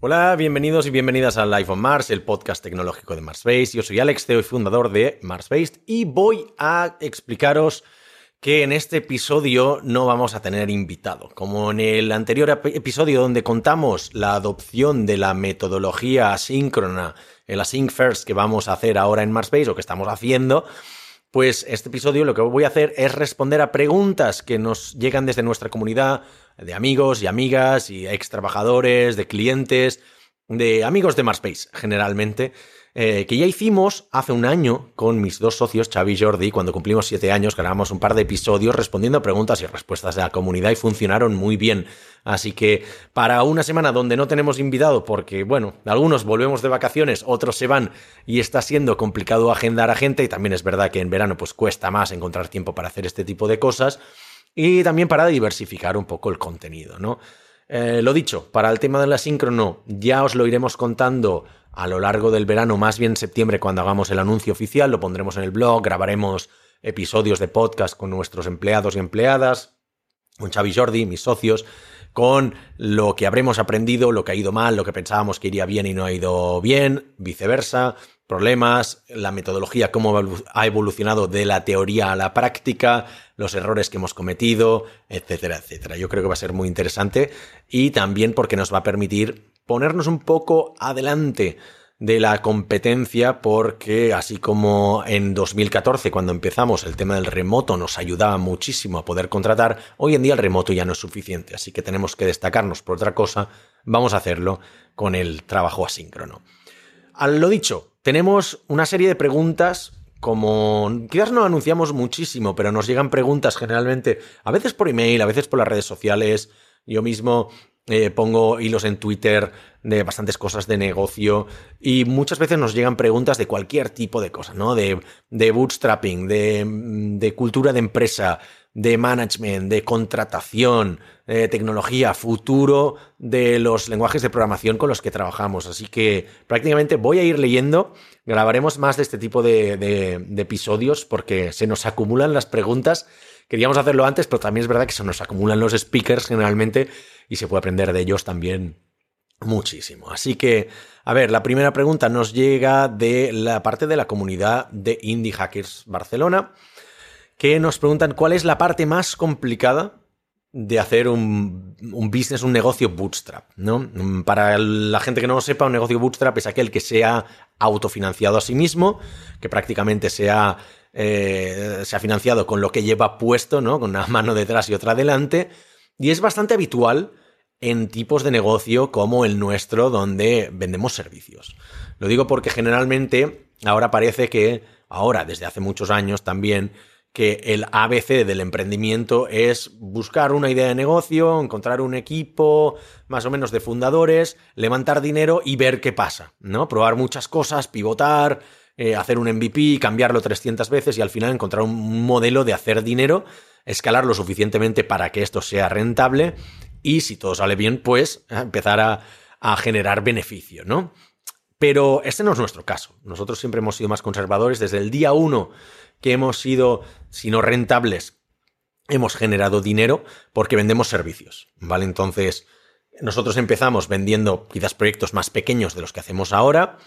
Hola, bienvenidos y bienvenidas a Life on Mars, el podcast tecnológico de Marsbase. Yo soy Alex Teo y fundador de Marsbase y voy a explicaros que en este episodio no vamos a tener invitado. Como en el anterior episodio donde contamos la adopción de la metodología asíncrona, el async first que vamos a hacer ahora en Marsbase o que estamos haciendo, pues este episodio lo que voy a hacer es responder a preguntas que nos llegan desde nuestra comunidad de amigos y amigas y ex trabajadores, de clientes, de amigos de Marspace generalmente, eh, que ya hicimos hace un año con mis dos socios, Xavi y Jordi, cuando cumplimos siete años, grabamos un par de episodios respondiendo a preguntas y respuestas de la comunidad y funcionaron muy bien. Así que para una semana donde no tenemos invitado, porque bueno, algunos volvemos de vacaciones, otros se van y está siendo complicado agendar a gente, y también es verdad que en verano pues cuesta más encontrar tiempo para hacer este tipo de cosas, y también para diversificar un poco el contenido, ¿no? Eh, lo dicho, para el tema del asíncrono ya os lo iremos contando a lo largo del verano, más bien septiembre, cuando hagamos el anuncio oficial, lo pondremos en el blog, grabaremos episodios de podcast con nuestros empleados y empleadas, con Xavi Jordi, mis socios, con lo que habremos aprendido, lo que ha ido mal, lo que pensábamos que iría bien y no ha ido bien, viceversa, problemas, la metodología, cómo ha evolucionado de la teoría a la práctica, los errores que hemos cometido, etcétera, etcétera. Yo creo que va a ser muy interesante y también porque nos va a permitir ponernos un poco adelante de la competencia porque así como en 2014 cuando empezamos el tema del remoto nos ayudaba muchísimo a poder contratar, hoy en día el remoto ya no es suficiente, así que tenemos que destacarnos por otra cosa, vamos a hacerlo con el trabajo asíncrono. A lo dicho, tenemos una serie de preguntas como quizás no anunciamos muchísimo, pero nos llegan preguntas generalmente, a veces por email, a veces por las redes sociales. Yo mismo eh, pongo hilos en Twitter de bastantes cosas de negocio y muchas veces nos llegan preguntas de cualquier tipo de cosas, ¿no? De, de bootstrapping, de, de, cultura de empresa, de management, de contratación, de tecnología, futuro de los lenguajes de programación con los que trabajamos. Así que prácticamente voy a ir leyendo, grabaremos más de este tipo de, de episodios porque se nos acumulan las preguntas. Queríamos hacerlo antes, pero también es verdad que se nos acumulan los speakers generalmente y se puede aprender de ellos también muchísimo. Así que, a ver, la primera pregunta nos llega de la parte de la comunidad de Indie Hackers Barcelona, que nos preguntan cuál es la parte más complicada de hacer un, business, un negocio bootstrap, ¿no? Para la gente que no lo sepa, un negocio bootstrap es aquel que sea autofinanciado a sí mismo, que prácticamente sea, eh, se ha financiado con lo que lleva puesto, ¿no? Con una mano detrás y otra delante, y es bastante habitual en tipos de negocio como el nuestro, donde vendemos servicios. Lo digo porque generalmente ahora parece que, ahora, desde hace muchos años también, que el ABC del emprendimiento es buscar una idea de negocio, encontrar un equipo más o menos de fundadores, levantar dinero y ver qué pasa, ¿no? Probar muchas cosas, pivotar, eh, hacer un MVP, cambiarlo 300 veces y al final encontrar un modelo de hacer dinero escalar lo suficientemente para que esto sea rentable y si todo sale bien, pues empezar a, generar beneficio, ¿no? Pero este no es nuestro caso. Nosotros siempre hemos sido más conservadores. Desde el día uno que hemos sido, si no rentables, hemos generado dinero porque vendemos servicios, ¿vale? Entonces, nosotros empezamos vendiendo quizás proyectos más pequeños de los que hacemos ahora.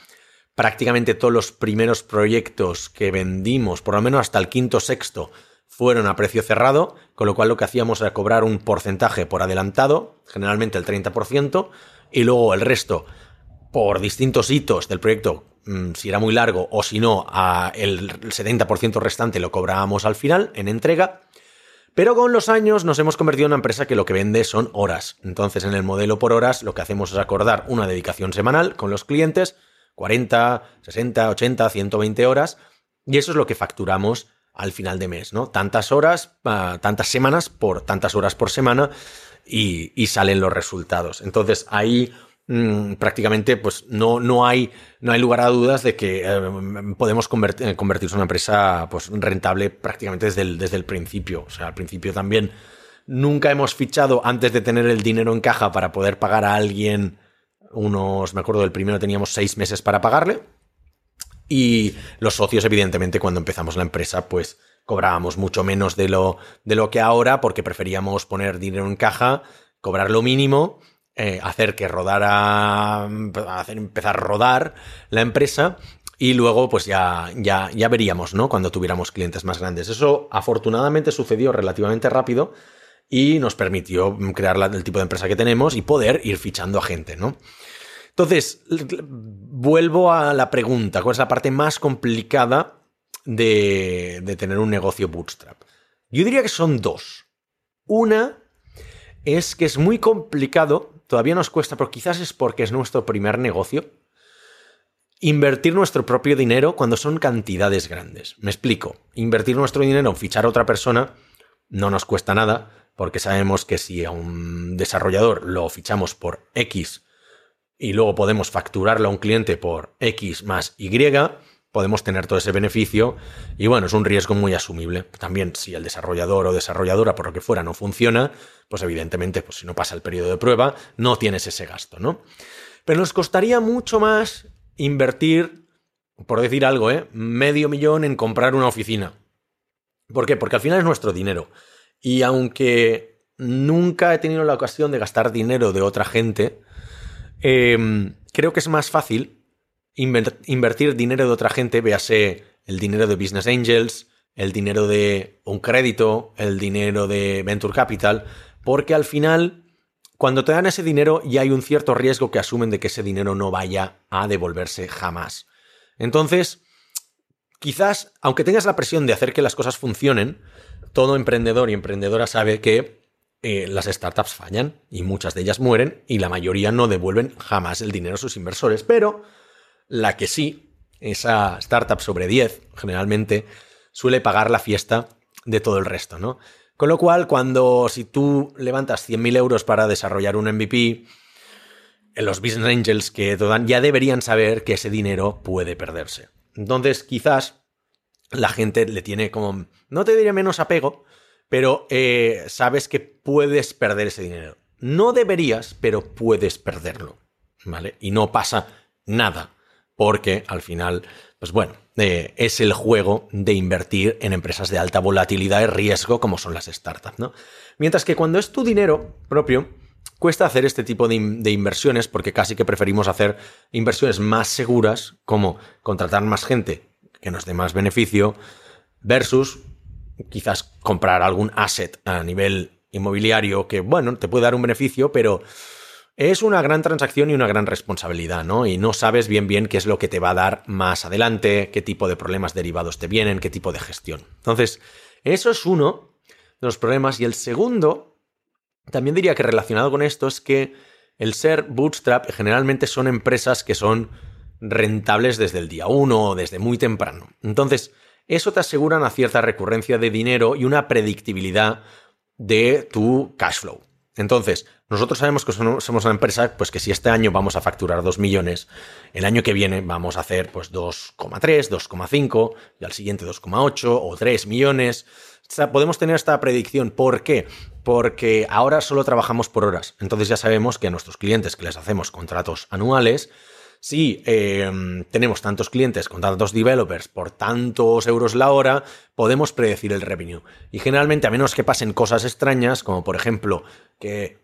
Prácticamente todos los primeros proyectos que vendimos, por lo menos hasta el quinto sexto, fueron a precio cerrado, con lo cual lo que hacíamos era cobrar un porcentaje por adelantado, generalmente el 30%, y luego el resto por distintos hitos del proyecto, mm, si era muy largo o si no, el 70% restante lo cobrábamos al final en entrega. Pero con los años nos hemos convertido en una empresa que lo que vende son horas. Entonces en el modelo por horas lo que hacemos es acordar una dedicación semanal con los clientes, 40, 60, 80, 120 horas, y eso es lo que facturamos al final de mes, ¿no? Tantas horas, ah, tantas semanas por tantas horas por semana y, salen los resultados. Entonces ahí mm, prácticamente pues no, no, hay, no hay lugar a dudas de que eh, podemos convertir, convertirse en una empresa pues, rentable prácticamente desde el, desde el principio. O sea, al principio también nunca hemos fichado antes de tener el dinero en caja para poder pagar a alguien unos, me acuerdo del primero teníamos seis meses para pagarle y los socios, evidentemente, cuando empezamos la empresa, pues cobrábamos mucho menos de lo, de lo que ahora, porque preferíamos poner dinero en caja, cobrar lo mínimo eh, hacer que rodara, hacer empezar a rodar la empresa y luego pues ya, ya, ya veríamos, ¿no? Cuando tuviéramos clientes más grandes. Eso afortunadamente sucedió relativamente rápido y nos permitió crear el tipo de empresa que tenemos y poder ir fichando a gente, ¿no? Entonces, vuelvo a la pregunta, ¿cuál es la parte más complicada de, tener un negocio bootstrap? Yo diría que son dos. Una es que es muy complicado, todavía nos cuesta, pero quizás es porque es nuestro primer negocio, invertir nuestro propio dinero cuando son cantidades grandes. Me explico, invertir nuestro dinero en fichar a otra persona no nos cuesta nada, porque sabemos que si a un desarrollador lo fichamos por X y luego podemos facturarlo a un cliente por X más Y, podemos tener todo ese beneficio y bueno, es un riesgo muy asumible. También si el desarrollador o desarrolladora, por lo que fuera, no funciona, pues evidentemente, pues si no pasa el periodo de prueba, no tienes ese gasto, ¿no? Pero nos costaría mucho más invertir, por decir algo, ¿eh? medio millón en comprar una oficina. ¿Por qué? Porque al final es nuestro dinero. Y aunque nunca he tenido la ocasión de gastar dinero de otra gente, em, creo que es más fácil invertir dinero de otra gente, véase el dinero de Business Angels, el dinero de un crédito, el dinero de Venture Capital, porque al final, cuando te dan ese dinero, ya hay un cierto riesgo que asumen de que ese dinero no vaya a devolverse jamás. Entonces, quizás, aunque tengas la presión de hacer que las cosas funcionen, todo emprendedor y emprendedora sabe que eh, las startups fallan y muchas de ellas mueren y la mayoría no devuelven jamás el dinero a sus inversores, pero la que sí, esa startup sobre 10, generalmente, suele pagar la fiesta de todo el resto, ¿no? Con lo cual, cuando si tú levantas 100.000 euros para desarrollar un MVP, los business angels que te dan ya deberían saber que ese dinero puede perderse. Entonces, quizás la gente le tiene como, no te diré menos apego, pero eh, sabes que puedes perder ese dinero. No deberías, pero puedes perderlo, ¿vale? Y no pasa nada porque al final, pues bueno, eh, es el juego de invertir en empresas de alta volatilidad y riesgo como son las startups, ¿no? Mientras que cuando es tu dinero propio, cuesta hacer este tipo de, de, inversiones porque casi que preferimos hacer inversiones más seguras, como contratar más gente que nos dé más beneficio, versus quizás comprar algún asset a nivel inmobiliario que, bueno, te puede dar un beneficio, pero es una gran transacción y una gran responsabilidad, ¿no? Y no sabes bien bien qué es lo que te va a dar más adelante, qué tipo de problemas derivados te vienen, qué tipo de gestión. Entonces, eso es uno de los problemas. Y el segundo, también diría que relacionado con esto, es que el ser bootstrap generalmente son empresas que son rentables desde el día uno o desde muy temprano. Entonces, eso te asegura una cierta recurrencia de dinero y una predictibilidad de tu cash flow. Entonces, nosotros sabemos que somos una empresa, pues que si este año vamos a facturar 2 millones, el año que viene vamos a hacer pues 2,3, 2,5 y al siguiente 2,8 o 3 millones. Podemos tener esta predicción. ¿Por qué? Porque ahora solo trabajamos por horas. Entonces ya sabemos que a nuestros clientes que les hacemos contratos anuales, si em, tenemos tantos clientes con tantos developers por tantos euros la hora, podemos predecir el revenue. Y generalmente, a menos que pasen cosas extrañas, como por ejemplo que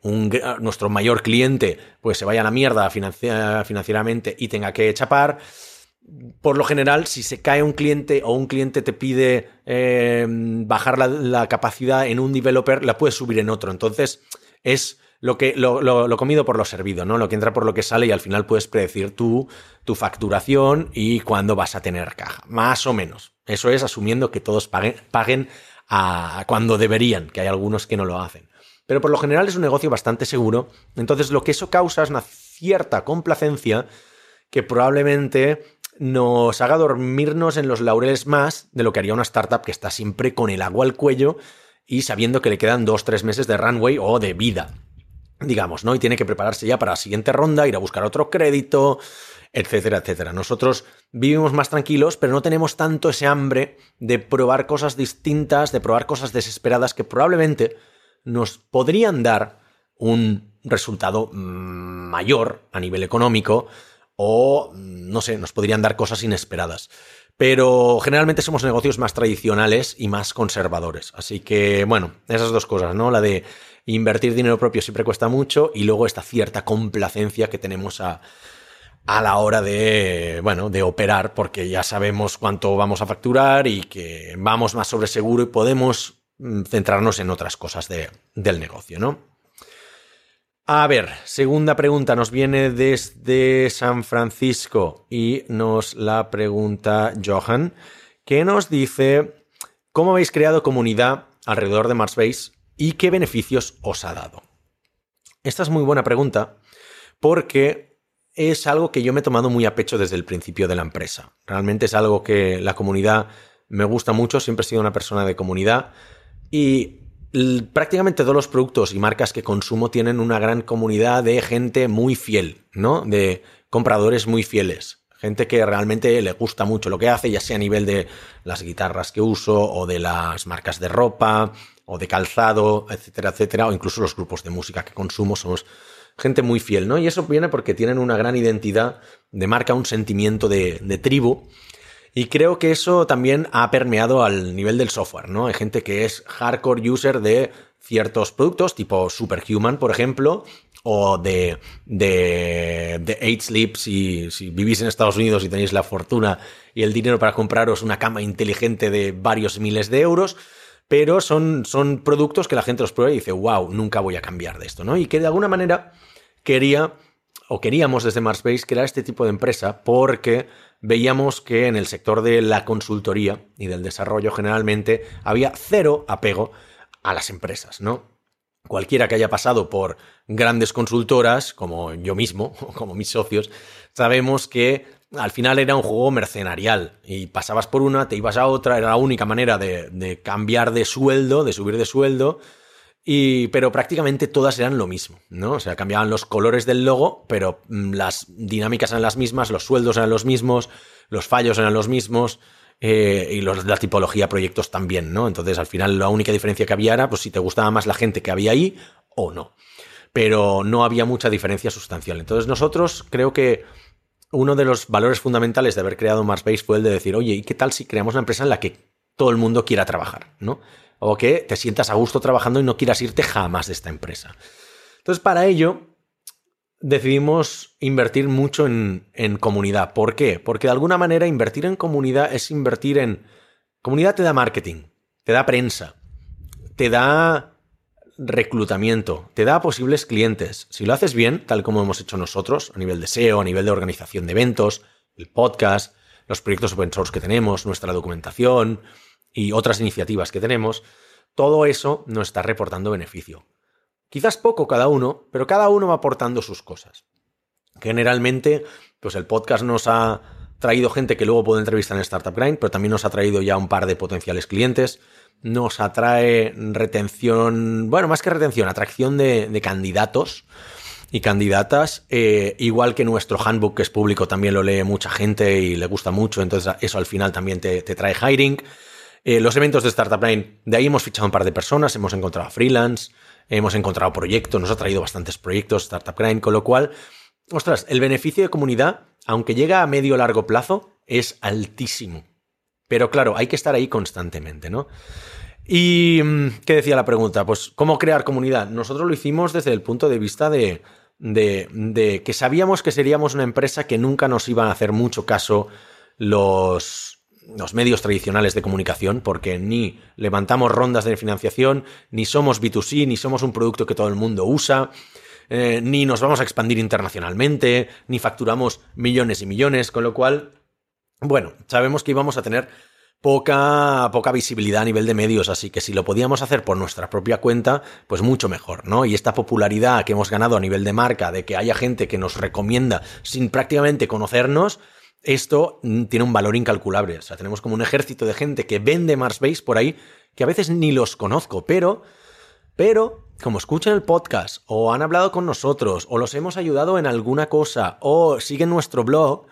nuestro mayor cliente pues se vaya a la mierda financieramente y tenga que chapar, por lo general, si se cae un cliente o un cliente te pide em, bajar la, capacidad en un developer, la puedes subir en otro. Entonces, es lo, que, lo, comido por lo servido, ¿no? Lo que entra por lo que sale y al final puedes predecir tu, tu facturación y cuándo vas a tener caja. Más o menos. Eso es asumiendo que todos paguen, paguen cuando deberían, que hay algunos que no lo hacen. Pero por lo general es un negocio bastante seguro. Entonces lo que eso causa es una cierta complacencia que probablemente nos haga dormirnos en los laureles más de lo que haría una startup que está siempre con el agua al cuello y sabiendo que le quedan dos, tres meses de runway o de vida digamos, ¿no? Y tiene que prepararse ya para la siguiente ronda, ir a buscar otro crédito, etcétera, etcétera. Nosotros vivimos más tranquilos, pero no tenemos tanto ese hambre de probar cosas distintas, de probar cosas desesperadas que probablemente nos podrían dar un resultado mayor a nivel económico o, no sé, nos podrían dar cosas inesperadas. Pero generalmente somos negocios más tradicionales y más conservadores. Así que, bueno, esas dos cosas, ¿no? La de invertir dinero propio siempre cuesta mucho y luego esta cierta complacencia que tenemos a, a la hora de, bueno, de operar, porque ya sabemos cuánto vamos a facturar y que vamos más sobre seguro y podemos mm, centrarnos en otras cosas del negocio, ¿no? A ver, segunda pregunta nos viene desde San Francisco y nos la pregunta Johan, que nos dice, ¿cómo habéis creado comunidad alrededor de Marsbase y qué beneficios os ha dado? Esta es muy buena pregunta porque es algo que yo me he tomado muy a pecho desde el principio de la empresa. Realmente es algo que la comunidad me gusta mucho, siempre he sido una persona de comunidad y prácticamente todos los productos y marcas que consumo tienen una gran comunidad de gente muy fiel, ¿no? De compradores muy fieles. Gente que realmente le gusta mucho lo que hace, ya sea a nivel de las guitarras que uso o de las marcas de ropa o de calzado, etcétera, etcétera, o incluso los grupos de música que consumo somos gente muy fiel, ¿no? Y eso viene porque tienen una gran identidad de marca, un sentimiento de, tribu. Y creo que eso también ha permeado al nivel del software, ¿no? Hay gente que es hardcore user de ciertos productos, tipo Superhuman, por ejemplo, o de, de, de 8 Sleep, si, si, vivís en Estados Unidos y tenéis la fortuna y el dinero para compraros una cama inteligente de varios miles de euros, pero son, son productos que la gente los prueba y dice, wow, nunca voy a cambiar de esto, ¿no? Y que de alguna manera quería o queríamos desde Marsbase crear este tipo de empresa porque veíamos que en el sector de la consultoría y del desarrollo generalmente había cero apego a las empresas, ¿no? Cualquiera que haya pasado por grandes consultoras, como yo mismo, o como mis socios, sabemos que al final era un juego mercenarial y pasabas por una, te ibas a otra, era la única manera de, de cambiar de sueldo, de subir de sueldo, y, pero prácticamente todas eran lo mismo, ¿no? O sea, cambiaban los colores del logo, pero mm, las dinámicas eran las mismas, los sueldos eran los mismos, los fallos eran los mismos. Eh, y la tipología proyectos también, ¿no? Entonces, al final, la única diferencia que había era pues, si te gustaba más la gente que había ahí o no. Pero no había mucha diferencia sustancial. Entonces, nosotros creo que uno de los valores fundamentales de haber creado Marsbase fue el de decir, oye, ¿y qué tal si creamos una empresa en la que todo el mundo quiera trabajar, ¿no? o que te sientas a gusto trabajando y no quieras irte jamás de esta empresa. Entonces, para ello, decidimos invertir mucho en, en, comunidad. ¿Por qué? Porque de alguna manera invertir en comunidad es invertir en... Comunidad te da marketing, te da prensa, te da reclutamiento, te da posibles clientes. Si lo haces bien, tal como hemos hecho nosotros, a nivel de SEO, a nivel de organización de eventos, el podcast, los proyectos open source que tenemos, nuestra documentación, y otras iniciativas que tenemos, todo eso nos está reportando beneficio. Quizás poco cada uno, pero cada uno va aportando sus cosas. Generalmente, pues el podcast nos ha traído gente que luego puede entrevistar en Startup Grind, pero también nos ha traído ya un par de potenciales clientes. Nos atrae retención, bueno, más que retención, atracción de, candidatos y candidatas, eh, igual que nuestro handbook que es público, también lo lee mucha gente y le gusta mucho, entonces eso al final también te, te trae hiring. Eh, los eventos de Startup Line, de ahí hemos fichado un par de personas, hemos encontrado freelance, hemos encontrado proyectos, nos ha traído bastantes proyectos Startup Grind, con lo cual, ostras, el beneficio de comunidad, aunque llega a medio largo plazo, es altísimo. Pero claro, hay que estar ahí constantemente, ¿no? ¿Y mm, qué decía la pregunta? Pues, ¿cómo crear comunidad? Nosotros lo hicimos desde el punto de vista de, que sabíamos que seríamos una empresa que nunca nos iban a hacer mucho caso los, los medios tradicionales de comunicación, porque ni levantamos rondas de financiación, ni somos B2C, ni somos un producto que todo el mundo usa, eh, ni nos vamos a expandir internacionalmente, ni facturamos millones y millones, con lo cual, bueno, sabemos que íbamos a tener poca, poca visibilidad a nivel de medios, así que si lo podíamos hacer por nuestra propia cuenta, pues mucho mejor, ¿no? Y esta popularidad que hemos ganado a nivel de marca, de que haya gente que nos recomienda sin prácticamente conocernos, esto mm, tiene un valor incalculable. O sea, tenemos como un ejército de gente que vende Marsbase por ahí, que a veces ni los conozco, pero, pero, como escuchan el podcast, o han hablado con nosotros, o los hemos ayudado en alguna cosa, o siguen nuestro blog,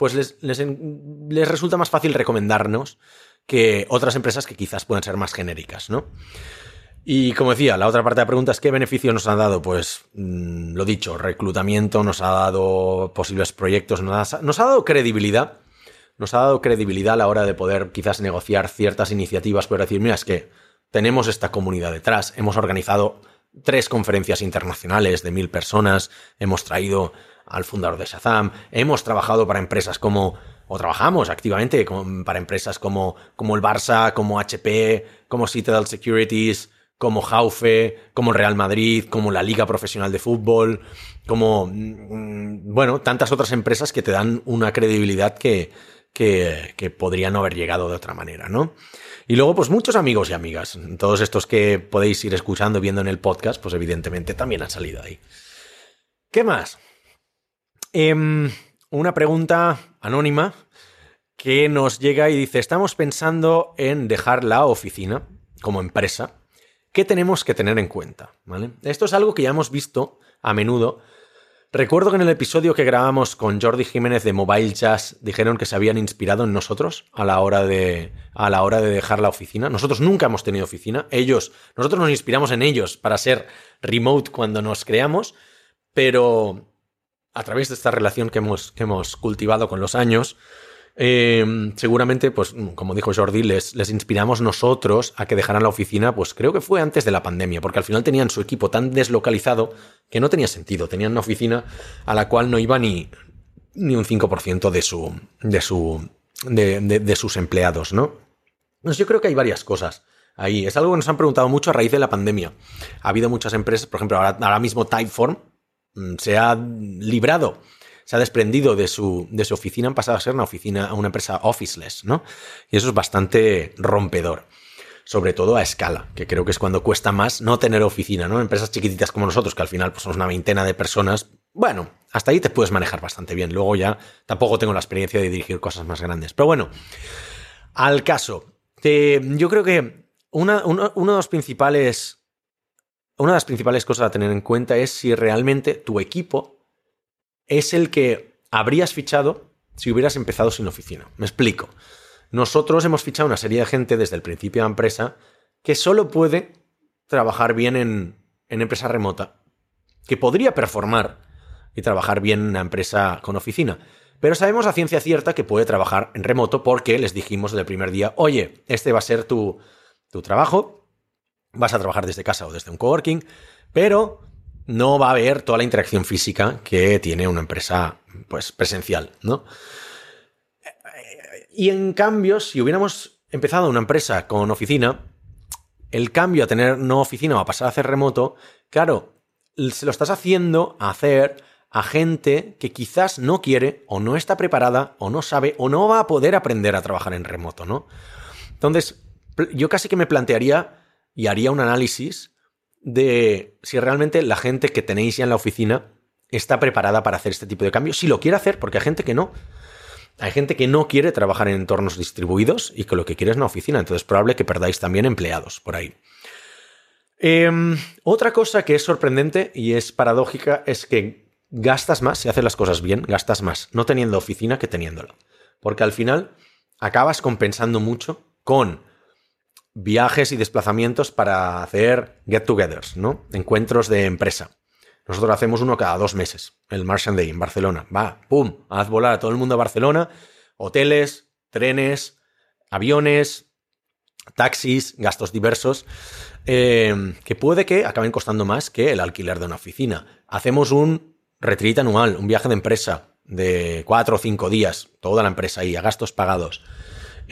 pues les, les resulta más fácil recomendarnos que otras empresas que quizás puedan ser más genéricas, ¿no? Y como decía, la otra parte de la pregunta es ¿qué beneficios nos han dado? Pues mm, lo dicho, reclutamiento, nos ha dado posibles proyectos, nos ha, nos ha dado credibilidad. Nos ha dado credibilidad a la hora de poder quizás negociar ciertas iniciativas, pero decir, mira, es que tenemos esta comunidad detrás, hemos organizado tres conferencias internacionales de mil personas, hemos traído al fundador de Shazam, hemos trabajado para empresas como, o trabajamos activamente para empresas como, como el Barça, como HP, como Citadel Securities, como Jaufe, como Real Madrid, como la Liga Profesional de Fútbol, como, mm, bueno, tantas otras empresas que te dan una credibilidad que, que, que podría no haber llegado de otra manera, ¿no? Y luego, pues muchos amigos y amigas, todos estos que podéis ir escuchando, viendo en el podcast, pues evidentemente también han salido ahí. ¿Qué más? Em, una pregunta anónima que nos llega y dice, estamos pensando en dejar la oficina como empresa ¿Qué tenemos que tener en cuenta? ¿Vale? Esto es algo que ya hemos visto a menudo. Recuerdo que en el episodio que grabamos con Jordi Jiménez de Mobile Jazz dijeron que se habían inspirado en nosotros a la hora de, a la hora de dejar la oficina. Nosotros nunca hemos tenido oficina. Ellos, nosotros nos inspiramos en ellos para ser remote cuando nos creamos, pero a través de esta relación que hemos, que hemos cultivado con los años, eh, seguramente, pues, como dijo Jordi, les, les, inspiramos nosotros a que dejaran la oficina, pues creo que fue antes de la pandemia, porque al final tenían su equipo tan deslocalizado que no tenía sentido. Tenían una oficina a la cual no iba ni, ni un 5% de su. de su. De, de, sus empleados, ¿no? Entonces yo creo que hay varias cosas ahí. Es algo que nos han preguntado mucho a raíz de la pandemia. Ha habido muchas empresas, por ejemplo, ahora, ahora mismo Typeform se ha librado se ha desprendido de su, de su oficina, han pasado a ser una oficina, una empresa officeless, ¿no? Y eso es bastante rompedor. Sobre todo a escala, que creo que es cuando cuesta más no tener oficina, ¿no? Empresas chiquititas como nosotros, que al final pues, somos una veintena de personas, bueno, hasta ahí te puedes manejar bastante bien. Luego ya tampoco tengo la experiencia de dirigir cosas más grandes. Pero bueno, al caso. yo creo que una, uno de los principales. Una de las principales cosas a tener en cuenta es si realmente tu equipo es el que habrías fichado si hubieras empezado sin oficina. Me explico. Nosotros hemos fichado una serie de gente desde el principio de la empresa que solo puede trabajar bien en, empresa remota, que podría performar y trabajar bien en una empresa con oficina. Pero sabemos a ciencia cierta que puede trabajar en remoto porque les dijimos desde el primer día, oye, este va a ser tu, tu trabajo, vas a trabajar desde casa o desde un coworking, pero no va a haber toda la interacción física que tiene una empresa pues, presencial, ¿no? Y en cambio, si hubiéramos empezado una empresa con oficina, el cambio a tener no oficina o a pasar a hacer remoto, claro, se lo estás haciendo a hacer a gente que quizás no quiere o no está preparada o no sabe o no va a poder aprender a trabajar en remoto, ¿no? Entonces, yo casi que me plantearía y haría un análisis de si realmente la gente que tenéis ya en la oficina está preparada para hacer este tipo de cambios. Si lo quiere hacer, porque hay gente que no. Hay gente que no quiere trabajar en entornos distribuidos y que lo que quiere es una oficina. Entonces es probable que perdáis también empleados por ahí. Em, otra cosa que es sorprendente y es paradójica es que gastas más, si haces las cosas bien, gastas más no teniendo oficina que teniéndola. Porque al final acabas compensando mucho con viajes y desplazamientos para hacer get-togethers, ¿no? Encuentros de empresa. Nosotros hacemos uno cada dos meses, el Martian Day en Barcelona. Va, pum, haz volar a todo el mundo a Barcelona, hoteles, trenes, aviones, taxis, gastos diversos, eh, que puede que acaben costando más que el alquiler de una oficina. Hacemos un retreat anual, un viaje de empresa de cuatro o cinco días, toda la empresa ahí, a gastos pagados.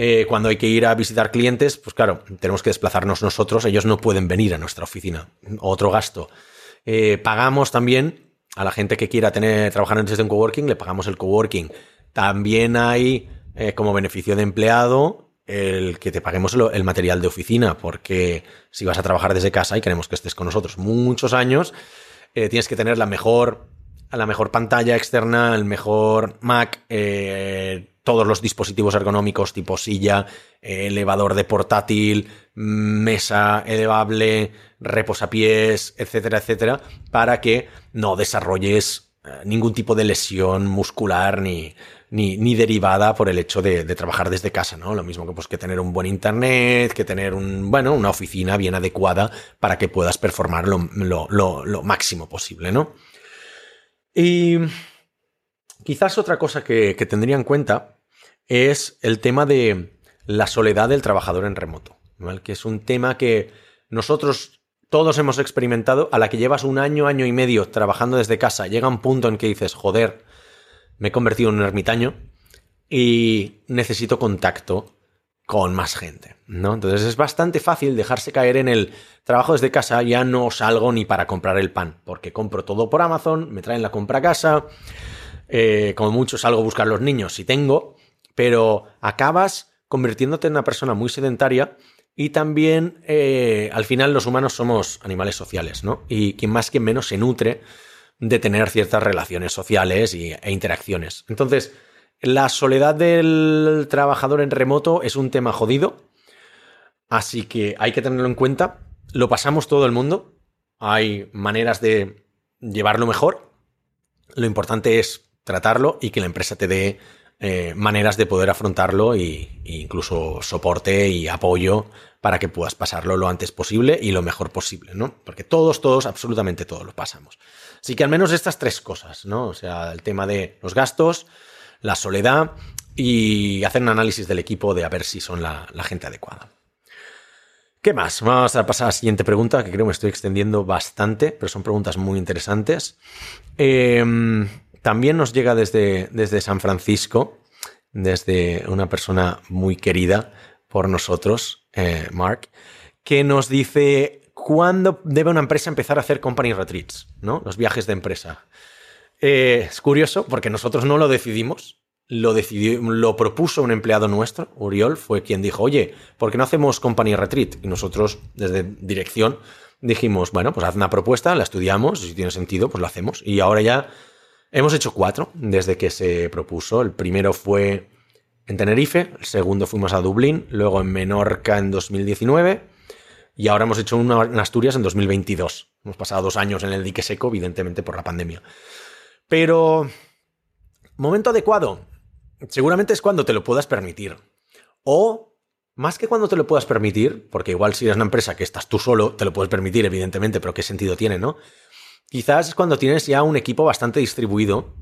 Eh, cuando hay que ir a visitar clientes, pues claro, tenemos que desplazarnos nosotros, ellos no pueden venir a nuestra oficina. Otro gasto. Eh, pagamos también a la gente que quiera tener, trabajar desde un coworking, le pagamos el coworking. También hay eh, como beneficio de empleado el que te paguemos el material de oficina, porque si vas a trabajar desde casa y queremos que estés con nosotros muchos años, tienes que tener la mejor, la mejor pantalla externa, el mejor Mac, todos los dispositivos ergonómicos tipo silla, elevador de portátil, mesa elevable, reposapiés, etcétera, etcétera, para que no desarrolles ningún tipo de lesión muscular ni, ni, derivada por el hecho de, trabajar desde casa, ¿no? Lo mismo que, pues, que tener un buen internet, que tener un, bueno, una oficina bien adecuada para que puedas performar lo, máximo posible, ¿no? Y quizás otra cosa que tendría en cuenta es el tema de la soledad del trabajador en remoto, que es un tema que nosotros todos hemos experimentado, a la que llevas un año, año y medio trabajando desde casa, llega un punto en que dices, joder, me he convertido en un ermitaño y necesito contacto con más gente, ¿no? Entonces es bastante fácil dejarse caer en el trabajo desde casa, ya no salgo ni para comprar el pan, porque compro todo por Amazon, me traen la compra a casa, eh, como mucho salgo a buscar los niños si tengo, pero acabas convirtiéndote en una persona muy sedentaria y también eh, al final los humanos somos animales sociales, ¿no? Y quien más, quien menos se nutre de tener ciertas relaciones sociales e interacciones. Entonces, la soledad del trabajador en remoto es un tema jodido, así que hay que tenerlo en cuenta. Lo pasamos todo el mundo, hay maneras de llevarlo mejor. Lo importante es tratarlo y que la empresa te dé eh, maneras de poder afrontarlo e incluso soporte y apoyo para que puedas pasarlo lo antes posible y lo mejor posible, ¿no? Porque todos, todos, absolutamente todos lo pasamos. Así que al menos estas tres cosas, ¿no? O sea, el tema de los gastos, la soledad y hacer un análisis del equipo de a ver si son la, gente adecuada. ¿Qué más? Vamos a pasar a la siguiente pregunta, que creo que me estoy extendiendo bastante, pero son preguntas muy interesantes. Em, también nos llega desde, desde San Francisco, desde una persona muy querida por nosotros, eh, Mark, que nos dice ¿cuándo debe una empresa empezar a hacer company retreats? ¿no? Los viajes de empresa. Eh, es curioso porque nosotros no lo decidimos, lo, decidió, lo propuso un empleado nuestro, Uriol, fue quien dijo, oye, ¿por qué no hacemos company retreat? Y nosotros, desde dirección, dijimos, bueno, pues haz una propuesta, la estudiamos, si tiene sentido, pues lo hacemos. Y ahora ya hemos hecho cuatro desde que se propuso. El primero fue en Tenerife, el segundo fuimos a Dublín, luego en Menorca en 2019 y ahora hemos hecho una en Asturias en 2022. Hemos pasado dos años en el dique seco, evidentemente por la pandemia. Pero, momento adecuado. Seguramente es cuando te lo puedas permitir. O, más que cuando te lo puedas permitir, porque igual si eres una empresa que estás tú solo, te lo puedes permitir, evidentemente, pero ¿qué sentido tiene, no? Quizás es cuando tienes ya un equipo bastante distribuido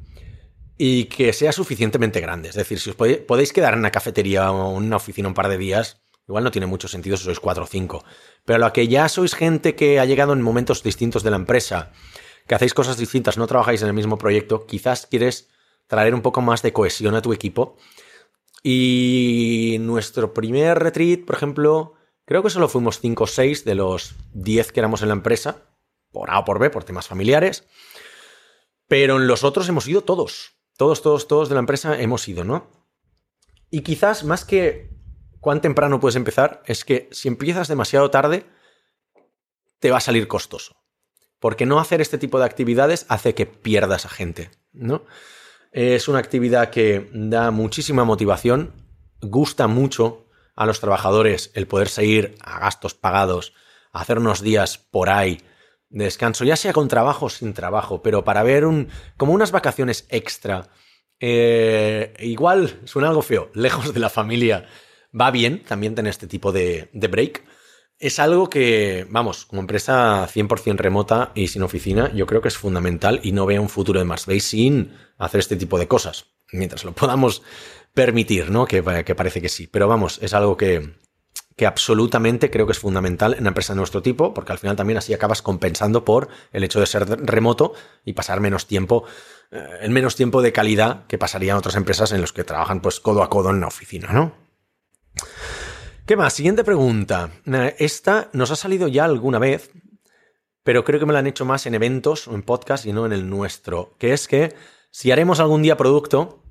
y que sea suficientemente grande. Es decir, si os podéis quedar en una cafetería o en una oficina un par de días, Igual no tiene mucho sentido si sois cuatro o cinco. Pero lo que ya sois gente que ha llegado en momentos distintos de la empresa, que hacéis cosas distintas, no trabajáis en el mismo proyecto, quizás quieres traer un poco más de cohesión a tu equipo. Y nuestro primer retreat, por ejemplo, creo que solo fuimos cinco o seis de los diez que éramos en la empresa, por A o por B, por temas familiares. Pero en los otros hemos ido todos. Todos, todos, todos de la empresa hemos ido, ¿no? Y quizás más que cuán temprano puedes empezar, es que si empiezas demasiado tarde, te va a salir costoso. Porque no hacer este tipo de actividades hace que pierdas a gente, ¿no? Es una actividad que da muchísima motivación, gusta mucho a los trabajadores el poder seguir a gastos pagados, hacer unos días por ahí de descanso, ya sea con trabajo o sin trabajo, pero para ver un, como unas vacaciones extra. Eh, igual suena algo feo, lejos de la familia, va bien también tener este tipo de, break. Es algo que, vamos, como empresa 100% remota y sin oficina, yo creo que es fundamental y no veo un futuro de Marsbase sin hacer este tipo de cosas, mientras lo podamos permitir, ¿no? Que, que parece que sí. Pero vamos, es algo que, que absolutamente creo que es fundamental en una empresa de nuestro tipo, porque al final también así acabas compensando por el hecho de ser remoto y pasar menos tiempo, eh, en menos tiempo de calidad que pasarían otras empresas en las que trabajan pues codo a codo en la oficina, ¿no? ¿Qué más? Siguiente pregunta. Esta nos ha salido ya alguna vez, pero creo que me la han hecho más en eventos o en podcast y no en el nuestro, que es que si haremos algún día producto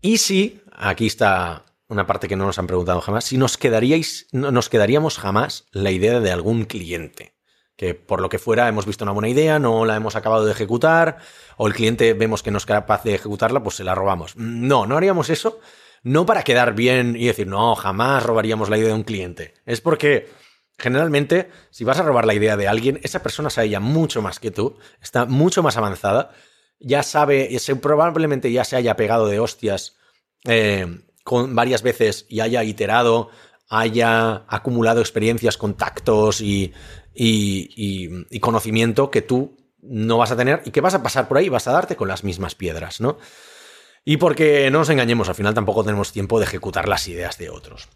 y si, aquí está una parte que no nos han preguntado jamás, si nos quedaríais, nos quedaríamos jamás la idea de algún cliente. Que por lo que fuera hemos visto una buena idea, no la hemos acabado de ejecutar, o el cliente vemos que no es capaz de ejecutarla, pues se la robamos. No, no haríamos eso, no para quedar bien y decir, no, jamás robaríamos la idea de un cliente. Es porque generalmente, si vas a robar la idea de alguien, esa persona sabe ya mucho más que tú, está mucho más avanzada ya sabe, probablemente ya se haya pegado de hostias eh, con varias veces y haya iterado, haya acumulado experiencias, contactos y, y, conocimiento que tú no vas a tener y que vas a pasar por ahí, vas a darte con las mismas piedras, ¿no? Y porque no nos engañemos, al final tampoco tenemos tiempo de ejecutar las ideas de otros.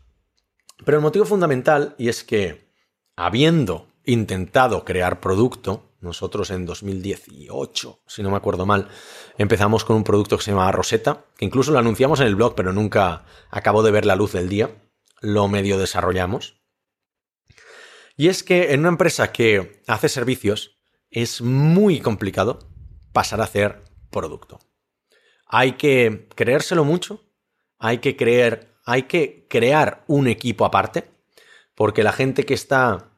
Pero el motivo fundamental, y es que habiendo intentado crear producto, nosotros en 2018, si no me acuerdo mal, empezamos con un producto que se llamaba Rosetta, que incluso lo anunciamos en el blog, pero nunca acabó de ver la luz del día. Lo medio desarrollamos. Y es que en una empresa que hace servicios es muy complicado pasar a hacer producto. Hay que creérselo mucho, hay que creer, hay que crear un equipo aparte, porque la gente que está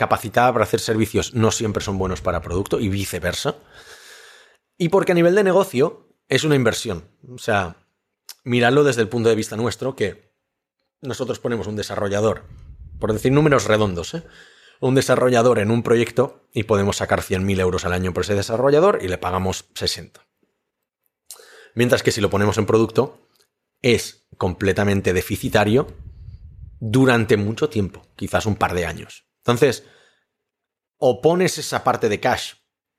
capacitada para hacer servicios no siempre son buenos para producto y viceversa. Y porque a nivel de negocio es una inversión. O sea, miradlo desde el punto de vista nuestro, que nosotros ponemos un desarrollador, por decir números redondos, ¿eh? un desarrollador en un proyecto y podemos sacar 100.000 euros al año por ese desarrollador y le pagamos 60. Mientras que si lo ponemos en producto, es completamente deficitario durante mucho tiempo, quizás un par de años. Entonces, o pones esa parte de cash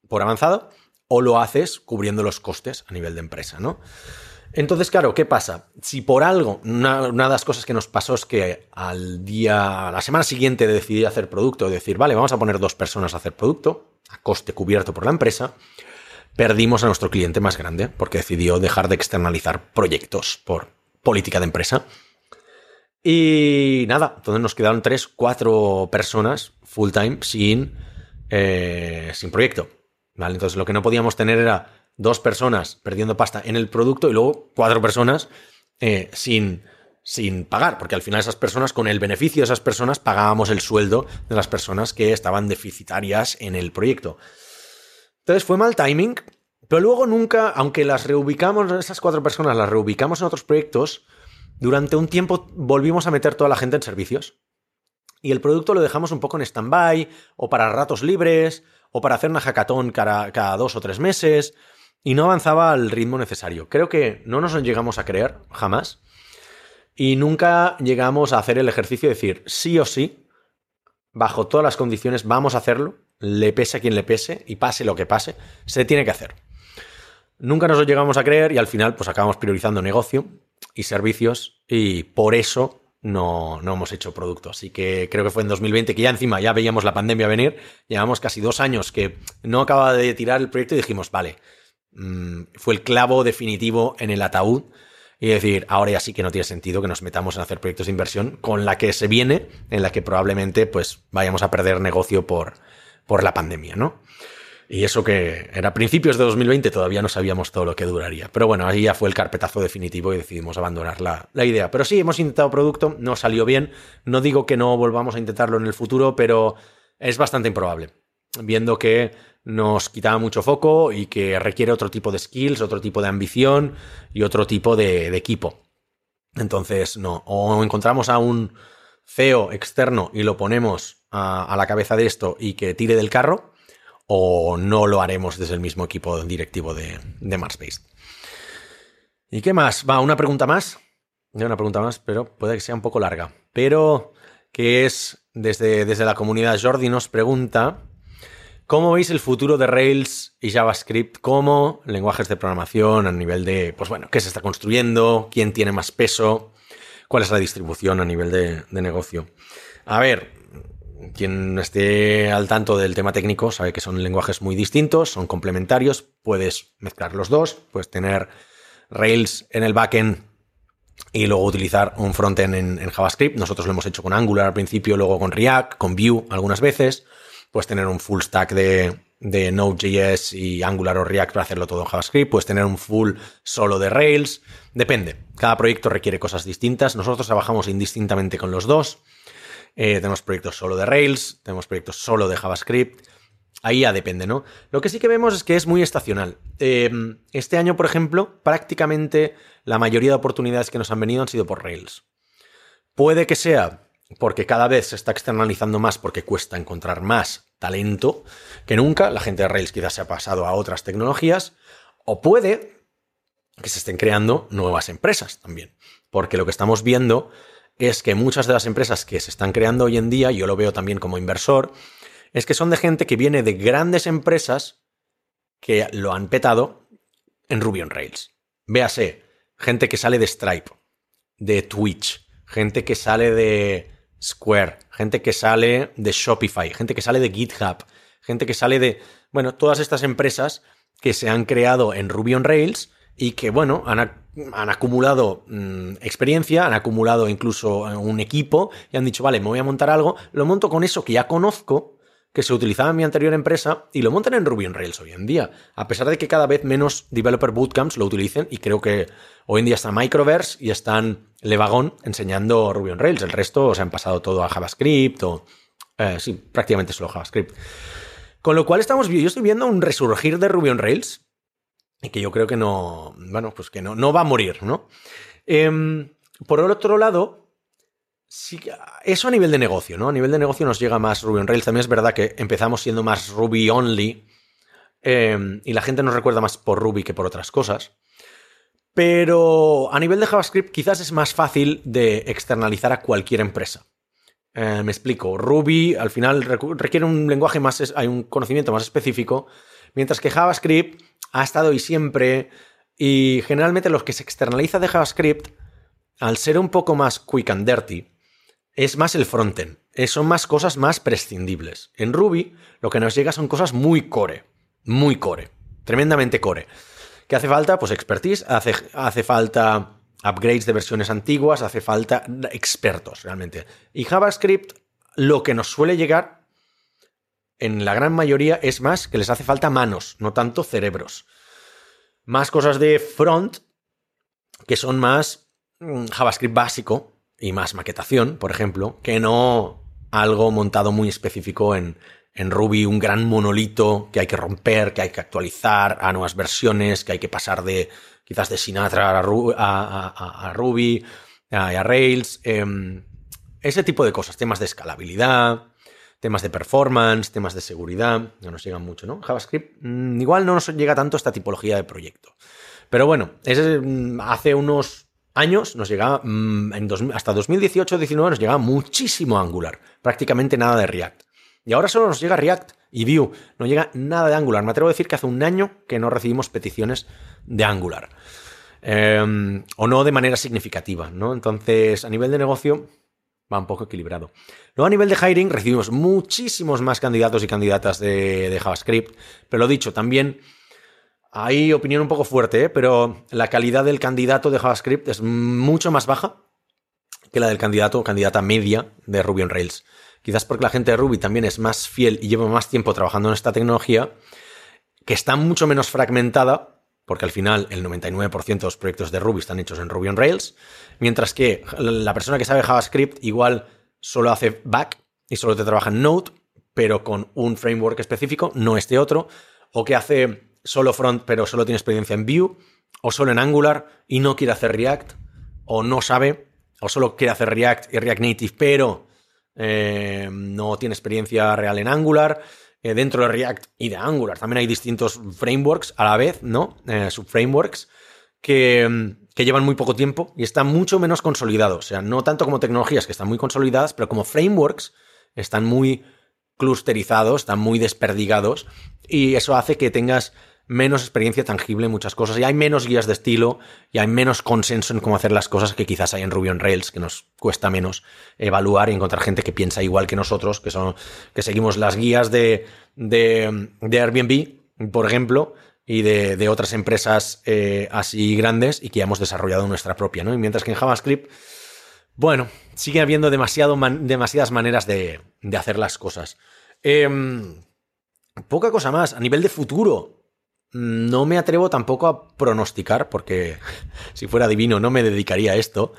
por avanzado o lo haces cubriendo los costes a nivel de empresa, ¿no? Entonces, claro, ¿qué pasa? Si por algo, una, de las cosas que nos pasó es que al día, a la semana siguiente de decidir hacer producto, decir, vale, vamos a poner dos personas a hacer producto, a coste cubierto por la empresa, perdimos a nuestro cliente más grande porque decidió dejar de externalizar proyectos por política de empresa. Y nada, entonces nos quedaron tres, cuatro personas full time sin, eh, sin proyecto. ¿vale? Entonces lo que no podíamos tener era dos personas perdiendo pasta en el producto y luego cuatro personas eh, sin, sin pagar, porque al final esas personas, con el beneficio de esas personas, pagábamos el sueldo de las personas que estaban deficitarias en el proyecto. Entonces fue mal timing, pero luego nunca, aunque las reubicamos, esas cuatro personas las reubicamos en otros proyectos, durante un tiempo volvimos a meter toda la gente en servicios. Y el producto lo dejamos un poco en stand-by, o para ratos libres, o para hacer una hackathon cada, dos o tres meses, y no avanzaba al ritmo necesario. Creo que no nos llegamos a creer, jamás, y nunca llegamos a hacer el ejercicio de decir, sí o sí, bajo todas las condiciones, vamos a hacerlo, le pese a quien le pese, y pase lo que pase, se tiene que hacer. Nunca nos lo llegamos a creer y al final pues acabamos priorizando negocio y servicios y por eso no, no hemos hecho producto. Así que creo que fue en 2020 que ya encima ya veíamos la pandemia venir. Llevamos casi dos años que no acaba de tirar el proyecto y dijimos, vale, mm, fue el clavo definitivo en el ataúd. Y decir, ahora ya sí que no tiene sentido que nos metamos en hacer proyectos de inversión con la que se viene, en la que probablemente pues vayamos a perder negocio por, por la pandemia, ¿no? Y eso que era principios de 2020, todavía no sabíamos todo lo que duraría. Pero bueno, ahí ya fue el carpetazo definitivo y decidimos abandonar la, idea. Pero sí, hemos intentado producto, no salió bien. No digo que no volvamos a intentarlo en el futuro, pero es bastante improbable. Viendo que nos quitaba mucho foco y que requiere otro tipo de skills, otro tipo de ambición y otro tipo de, equipo. Entonces, no. O encontramos a un CEO externo y lo ponemos a, a la cabeza de esto y que tire del carro o no lo haremos desde el mismo equipo directivo de, de Marsbase. ¿Y qué más? Va, una pregunta más. Una pregunta más, pero puede que sea un poco larga. Pero que es desde, desde la comunidad Jordi nos pregunta ¿Cómo veis el futuro de Rails y JavaScript como lenguajes de programación a nivel de, pues bueno, qué se está construyendo, quién tiene más peso, cuál es la distribución a nivel de, de negocio? A ver, quien esté al tanto del tema técnico sabe que son lenguajes muy distintos, son complementarios, puedes mezclar los dos, puedes tener Rails en el backend y luego utilizar un frontend en, JavaScript. Nosotros lo hemos hecho con Angular al principio, luego con React, con Vue algunas veces. Puedes tener un full stack de Node.js y Angular o React para hacerlo todo en JavaScript. Puedes tener un full solo de Rails. Depende. Cada proyecto requiere cosas distintas. Nosotros trabajamos indistintamente con los dos. Eh, tenemos proyectos solo de Rails, tenemos proyectos solo de JavaScript. Ahí ya depende, ¿no? Lo que sí que vemos es que es muy estacional. Em, este año, por ejemplo, prácticamente la mayoría de oportunidades que nos han venido han sido por Rails. Puede que sea porque cada vez se está externalizando más porque cuesta encontrar más talento que nunca. La gente de Rails quizás se ha pasado a otras tecnologías. O puede que se estén creando nuevas empresas también. Porque lo que estamos viendo es que muchas de las empresas que se están creando hoy en día, yo lo veo también como inversor, es que son de gente que viene de grandes empresas que lo han petado en Ruby on Rails. Véase, gente que sale de Stripe, de Twitch, gente que sale de Square, gente que sale de Shopify, gente que sale de GitHub, gente que sale de, bueno, todas estas empresas que se han creado en Ruby on Rails y que, bueno, han, han acumulado mm, experiencia, han acumulado incluso un equipo y han dicho, vale, me voy a montar algo, lo monto con eso que ya conozco, que se utilizaba en mi anterior empresa y lo montan en Ruby on Rails hoy en día, a pesar de que cada vez menos developer bootcamps lo utilicen y creo que hoy en día está Microverse y están Levagón enseñando Ruby on Rails, el resto se han pasado todo a JavaScript o eh, sí, prácticamente solo JavaScript. Con lo cual estamos yo estoy viendo un resurgir de Ruby on Rails y que yo creo que no, bueno, pues que no, no va a morir, ¿no? Em, por el otro lado, Sí, eso a nivel de negocio, ¿no? A nivel de negocio nos llega más Ruby on Rails. También es verdad que empezamos siendo más Ruby only em, y la gente nos recuerda más por Ruby que por otras cosas. Pero a nivel de JavaScript quizás es más fácil de externalizar a cualquier empresa. Eh, me explico. Ruby al final requiere un lenguaje más, hay un conocimiento más específico, mientras que JavaScript ha estado y siempre, y generalmente los que se externaliza de JavaScript, al ser un poco más quick and dirty, es más el frontend. Eh, son más cosas más prescindibles. En Ruby lo que nos llega son cosas muy core. Muy core. Tremendamente core. ¿Qué hace falta? Pues expertise. Hace, hace falta upgrades de versiones antiguas. Hace falta expertos realmente. Y JavaScript lo que nos suele llegar en la gran mayoría es más que les hace falta manos, no tanto cerebros. Más cosas de front que son más mm, JavaScript básico, y más maquetación, por ejemplo, que no algo montado muy específico en, Ruby, un gran monolito que hay que romper, que hay que actualizar a nuevas versiones, que hay que pasar de quizás de Sinatra a, Ruby, a, Rails, em, ese tipo de cosas, temas de escalabilidad, temas de performance, temas de seguridad, no nos llegan mucho, ¿no? JavaScript mm, igual no nos llega tanto esta tipología de proyecto. Pero bueno, mm, hace unos años nos llegaba, mm, hasta 2018-19 nos llegaba muchísimo Angular, prácticamente nada de React. Y ahora solo nos llega React y Vue, no llega nada de Angular. Me atrevo a decir que hace un año que no recibimos peticiones de Angular. Em, o no de manera significativa, ¿no? Entonces, a nivel de negocio, va un poco equilibrado. Luego, a nivel de hiring, recibimos muchísimos más candidatos y candidatas de, JavaScript, pero lo dicho, también hay opinión un poco fuerte, ¿eh? pero la calidad del candidato de JavaScript es mucho más baja que la del candidato o candidata media de Ruby on Rails. Quizás porque la gente de Ruby también es más fiel y lleva más tiempo trabajando en esta tecnología, que está mucho menos fragmentada, porque al final el 99% de los proyectos de Ruby están hechos en Ruby on Rails, mientras que la persona que sabe JavaScript igual solo hace back y solo te trabaja en Node, pero con un framework específico, no este otro, o que hace solo front pero solo tiene experiencia en Vue, o solo en Angular y no quiere hacer React, o no sabe, o solo quiere hacer React y React Native, pero eh, no tiene experiencia real en Angular. Eh, dentro de React y de Angular también hay distintos frameworks a la vez, ¿no? Eh, subframeworks que, que llevan muy poco tiempo y están mucho menos consolidados. O sea, no tanto como tecnologías que están muy consolidadas, pero como frameworks están muy clusterizados, están muy desperdigados y eso hace que tengas menos experiencia tangible en muchas cosas y hay menos guías de estilo y hay menos consenso en cómo hacer las cosas que quizás hay en Ruby on Rails, que nos cuesta menos evaluar y encontrar gente que piensa igual que nosotros, que son que seguimos las guías de, de, Airbnb, por ejemplo, y de, otras empresas eh, así grandes y que ya hemos desarrollado nuestra propia, ¿no? Y mientras que en JavaScript, bueno, sigue habiendo demasiado demasiadas maneras de, hacer las cosas. Em, poca cosa más. A nivel de futuro, no me atrevo tampoco a pronosticar, porque si fuera divino no me dedicaría a esto,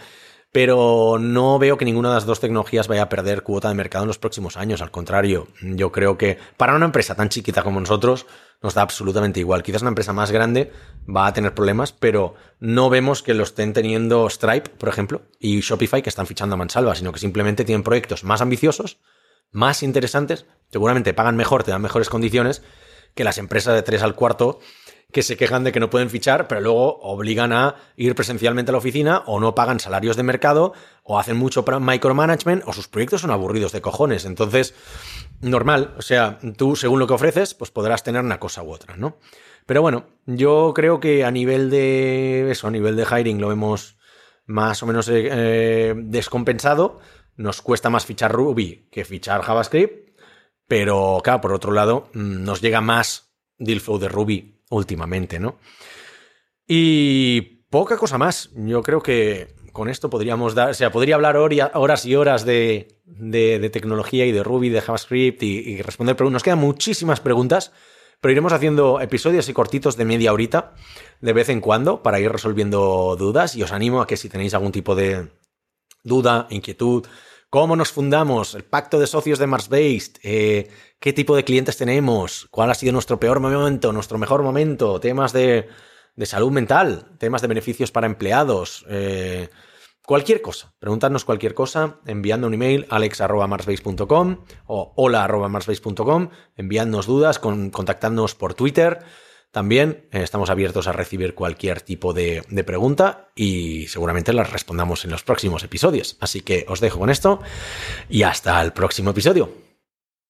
pero no veo que ninguna de las dos tecnologías vaya a perder cuota de mercado en los próximos años. Al contrario, yo creo que para una empresa tan chiquita como nosotros nos da absolutamente igual. Quizás una empresa más grande va a tener problemas, pero no vemos que lo estén teniendo Stripe, por ejemplo, y Shopify que están fichando a mansalva, sino que simplemente tienen proyectos más ambiciosos, más interesantes, seguramente pagan mejor, te dan mejores condiciones que las empresas de 3 al cuarto que se quejan de que no pueden fichar, pero luego obligan a ir presencialmente a la oficina o no pagan salarios de mercado o hacen mucho micromanagement o sus proyectos son aburridos de cojones. Entonces, normal, o sea, tú según lo que ofreces, pues podrás tener una cosa u otra, ¿no? Pero bueno, yo creo que a nivel de eso, a nivel de hiring lo vemos más o menos eh, eh, descompensado. Nos cuesta más fichar Ruby que fichar JavaScript, pero claro, por otro lado, mm, nos llega más deal flow de Ruby últimamente, ¿no? Y poca cosa más. Yo creo que con esto podríamos dar, o sea, podría hablar horas y horas de, tecnología y de Ruby, de JavaScript y, responder preguntas. Nos quedan muchísimas preguntas, pero iremos haciendo episodios y cortitos de media horita de vez en cuando para ir resolviendo dudas y os animo a que si tenéis algún tipo de duda, inquietud, cómo nos fundamos, el pacto de socios de Marsbased, eh, qué tipo de clientes tenemos, cuál ha sido nuestro peor momento, nuestro mejor momento, temas de, salud mental, temas de beneficios para empleados, eh, cualquier cosa. Preguntarnos cualquier cosa enviando un email alex.marsbase.com o hola.marsbase.com, enviándonos dudas, con, contactándonos por Twitter. También eh, estamos abiertos a recibir cualquier tipo de, de, pregunta y seguramente las respondamos en los próximos episodios. Así que os dejo con esto y hasta el próximo episodio.